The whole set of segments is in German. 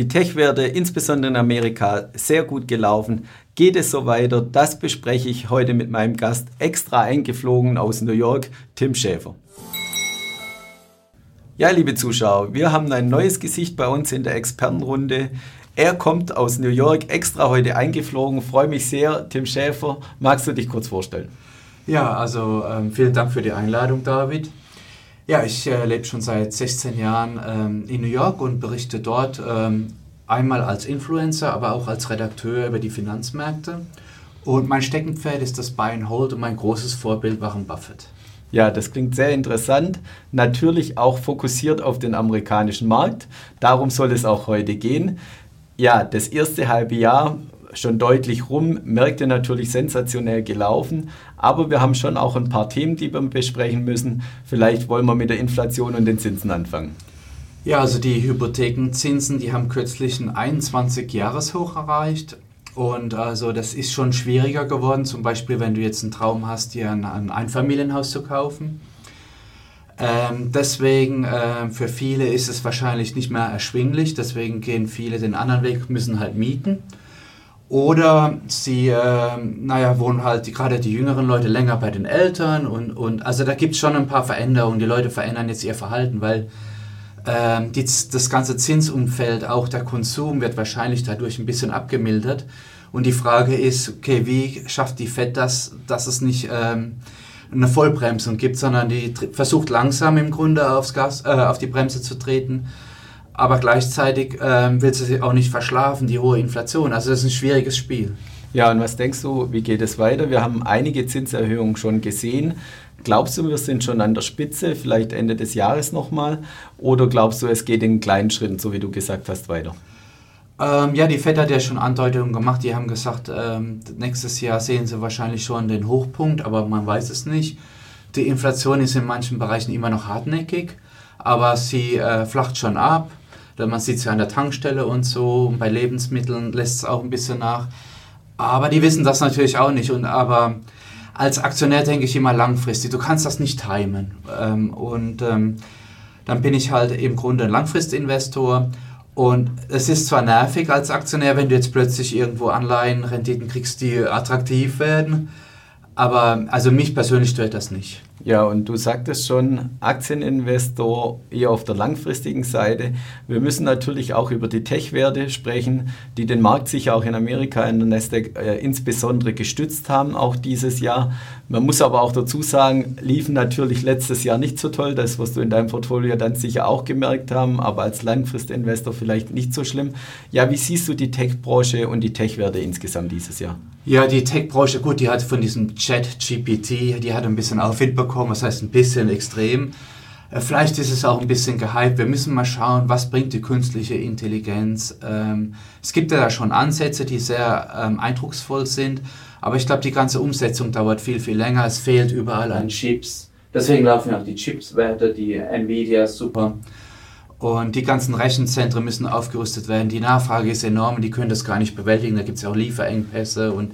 Die Tech-Werte, insbesondere in Amerika, sehr gut gelaufen. Geht es so weiter? Das bespreche ich heute mit meinem Gast, extra eingeflogen aus New York, Tim Schäfer. Ja, liebe Zuschauer, wir haben ein neues Gesicht bei uns in der Expertenrunde. Er kommt aus New York, extra heute eingeflogen. Freue mich sehr. Tim Schäfer, magst du dich kurz vorstellen? Ja, also ähm, vielen Dank für die Einladung, David. Ja, ich äh, lebe schon seit 16 Jahren ähm, in New York und berichte dort ähm, einmal als Influencer, aber auch als Redakteur über die Finanzmärkte. Und mein Steckenpferd ist das Buy and Hold und mein großes Vorbild Warren Buffett. Ja, das klingt sehr interessant. Natürlich auch fokussiert auf den amerikanischen Markt. Darum soll es auch heute gehen. Ja, das erste halbe Jahr schon deutlich rum, Märkte natürlich sensationell gelaufen, aber wir haben schon auch ein paar Themen, die wir besprechen müssen. Vielleicht wollen wir mit der Inflation und den Zinsen anfangen. Ja, also die Hypothekenzinsen, die haben kürzlich einen 21-Jahres-Hoch erreicht. Und also das ist schon schwieriger geworden, zum Beispiel wenn du jetzt einen Traum hast, dir ein, ein Einfamilienhaus zu kaufen. Ähm, deswegen äh, für viele ist es wahrscheinlich nicht mehr erschwinglich, deswegen gehen viele den anderen Weg, müssen halt mieten. Oder sie, äh, naja, wohnen halt die, gerade die jüngeren Leute länger bei den Eltern und, und also da gibt es schon ein paar Veränderungen. Die Leute verändern jetzt ihr Verhalten, weil äh, die, das ganze Zinsumfeld, auch der Konsum wird wahrscheinlich dadurch ein bisschen abgemildert. Und die Frage ist, okay, wie schafft die FED das, dass es nicht ähm, eine Vollbremsung gibt, sondern die versucht langsam im Grunde aufs Gas, äh, auf die Bremse zu treten aber gleichzeitig ähm, willst du sie auch nicht verschlafen, die hohe Inflation. Also das ist ein schwieriges Spiel. Ja, und was denkst du, wie geht es weiter? Wir haben einige Zinserhöhungen schon gesehen. Glaubst du, wir sind schon an der Spitze, vielleicht Ende des Jahres nochmal? Oder glaubst du, es geht in kleinen Schritten, so wie du gesagt hast, weiter? Ähm, ja, die FED hat ja schon Andeutungen gemacht. Die haben gesagt, ähm, nächstes Jahr sehen sie wahrscheinlich schon den Hochpunkt, aber man weiß es nicht. Die Inflation ist in manchen Bereichen immer noch hartnäckig, aber sie äh, flacht schon ab. Man sieht es ja an der Tankstelle und so. Und bei Lebensmitteln lässt es auch ein bisschen nach. Aber die wissen das natürlich auch nicht. Und aber als Aktionär denke ich immer langfristig. Du kannst das nicht timen. Ähm, und ähm, dann bin ich halt im Grunde ein Langfristinvestor. Und es ist zwar nervig als Aktionär, wenn du jetzt plötzlich irgendwo Anleihenrenditen kriegst, die attraktiv werden. Aber also mich persönlich stört das nicht. Ja, und du sagtest schon, Aktieninvestor eher auf der langfristigen Seite. Wir müssen natürlich auch über die Tech-Werte sprechen, die den Markt sicher auch in Amerika in der Nasdaq äh, insbesondere gestützt haben, auch dieses Jahr. Man muss aber auch dazu sagen, liefen natürlich letztes Jahr nicht so toll. Das wirst du in deinem Portfolio dann sicher auch gemerkt haben, aber als Langfristinvestor vielleicht nicht so schlimm. Ja, wie siehst du die Tech-Branche und die Tech-Werte insgesamt dieses Jahr? Ja, die Tech-Branche, gut, die hat von diesem Chat-GPT, die hat ein bisschen Aufwind bekommen, was heißt ein bisschen extrem. Äh, vielleicht ist es auch ein bisschen gehypt. Wir müssen mal schauen, was bringt die künstliche Intelligenz. Ähm, es gibt ja da schon Ansätze, die sehr ähm, eindrucksvoll sind, aber ich glaube, die ganze Umsetzung dauert viel, viel länger. Es fehlt überall an Chips. Deswegen laufen auch die Chips-Werte, die Nvidia super. Und die ganzen Rechenzentren müssen aufgerüstet werden. Die Nachfrage ist enorm, die können das gar nicht bewältigen. Da gibt es ja auch Lieferengpässe und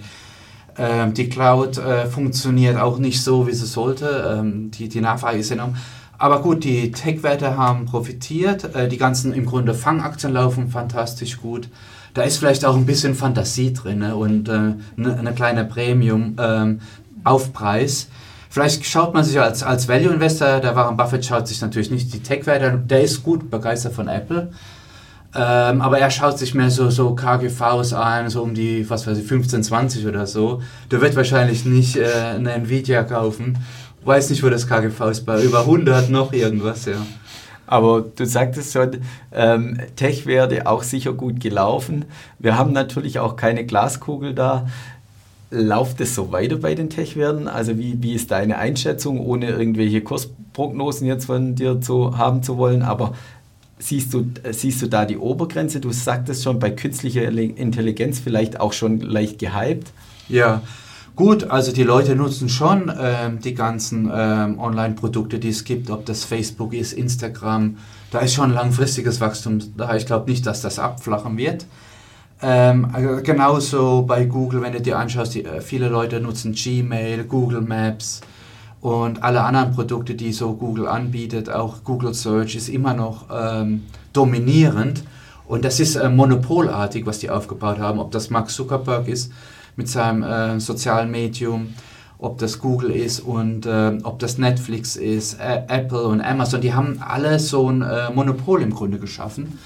äh, die Cloud äh, funktioniert auch nicht so, wie sie sollte. Ähm, die, die Nachfrage ist enorm. Aber gut, die Tech-Werte haben profitiert. Äh, die ganzen im Grunde Fangaktien laufen fantastisch gut. Da ist vielleicht auch ein bisschen Fantasie drin ne? und eine äh, ne, ne kleine Premium-Aufpreis. Ähm, Vielleicht schaut man sich als, als Value-Investor, der Warren Buffett schaut sich natürlich nicht die Tech-Werte an, der ist gut begeistert von Apple. Ähm, aber er schaut sich mehr so, so KGVs an, so um die, was weiß ich, 15, 20 oder so. Der wird wahrscheinlich nicht äh, eine Nvidia kaufen. Weiß nicht, wo das KGV ist, bei über 100 noch irgendwas, ja. Aber du sagtest schon, ähm, Tech-Werte auch sicher gut gelaufen. Wir haben natürlich auch keine Glaskugel da. Lauft es so weiter bei den Tech-Werten? Also wie, wie ist deine Einschätzung, ohne irgendwelche Kursprognosen jetzt von dir zu haben zu wollen? Aber siehst du, siehst du da die Obergrenze? Du sagtest schon, bei künstlicher Intelligenz vielleicht auch schon leicht gehypt. Ja, gut, also die Leute nutzen schon ähm, die ganzen ähm, Online-Produkte, die es gibt, ob das Facebook ist, Instagram. Da ist schon langfristiges Wachstum da. Ich glaube nicht, dass das abflachen wird. Ähm, also genauso bei Google, wenn du dir anschaust, die, äh, viele Leute nutzen Gmail, Google Maps und alle anderen Produkte, die so Google anbietet, auch Google Search ist immer noch ähm, dominierend. Und das ist äh, monopolartig, was die aufgebaut haben. Ob das Mark Zuckerberg ist mit seinem äh, sozialen Medium, ob das Google ist und äh, ob das Netflix ist, Apple und Amazon. Die haben alle so ein äh, Monopol im Grunde geschaffen.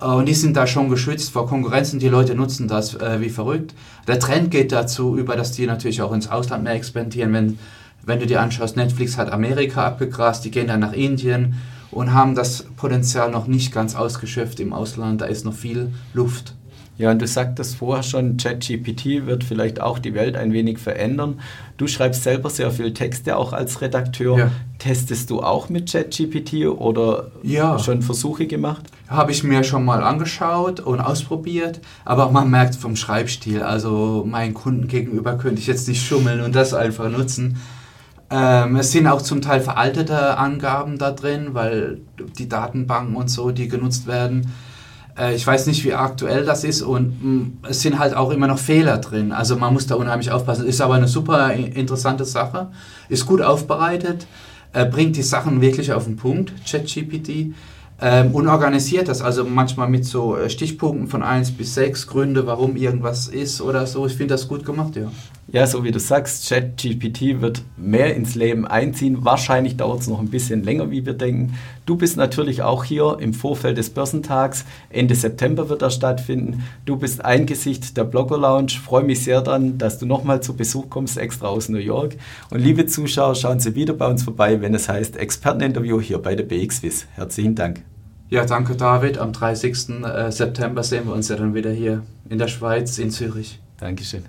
Äh, und die sind da schon geschützt vor Konkurrenzen. Die Leute nutzen das äh, wie verrückt. Der Trend geht dazu über, dass die natürlich auch ins Ausland mehr expandieren. Wenn, wenn du dir anschaust, Netflix hat Amerika abgegrast, die gehen dann nach Indien und haben das Potenzial noch nicht ganz ausgeschöpft im Ausland. Da ist noch viel Luft. Ja, und du sagtest vorher schon, ChatGPT wird vielleicht auch die Welt ein wenig verändern. Du schreibst selber sehr viel Texte auch als Redakteur. Ja. Testest du auch mit ChatGPT oder ja. schon Versuche gemacht? Habe ich mir schon mal angeschaut und ausprobiert, aber man merkt vom Schreibstil, also meinen Kunden gegenüber könnte ich jetzt nicht schummeln und das einfach nutzen. Ähm, es sind auch zum Teil veraltete Angaben da drin, weil die Datenbanken und so, die genutzt werden, äh, ich weiß nicht, wie aktuell das ist und mh, mm, es sind halt auch immer noch Fehler drin. Also man muss da unheimlich aufpassen. Ist aber eine super interessante Sache, ist gut aufbereitet, äh, bringt die Sachen wirklich auf den Punkt, ChatGPT ähm, und organisiert das, also manchmal mit so äh, Stichpunkten von 1 bis 6 Gründe, warum irgendwas ist oder so. Ich finde das gut gemacht, ja. Ja, so wie du sagst, ChatGPT wird mehr ins Leben einziehen. Wahrscheinlich dauert es noch ein bisschen länger, wie wir denken. Du bist natürlich auch hier im Vorfeld des Börsentags. Ende September wird er stattfinden. Du bist ein Gesicht der Blogger Lounge. Freue mich sehr dann, dass du nochmal zu Besuch kommst, extra aus New York. Und liebe Zuschauer, schauen Sie wieder bei uns vorbei, wenn es heißt Experteninterview hier bei der BXWIS. Herzlichen Dank. Ja, danke David. Am 30. Äh, September sehen wir uns ja dann wieder hier in der Schweiz, in Zürich. Dankeschön.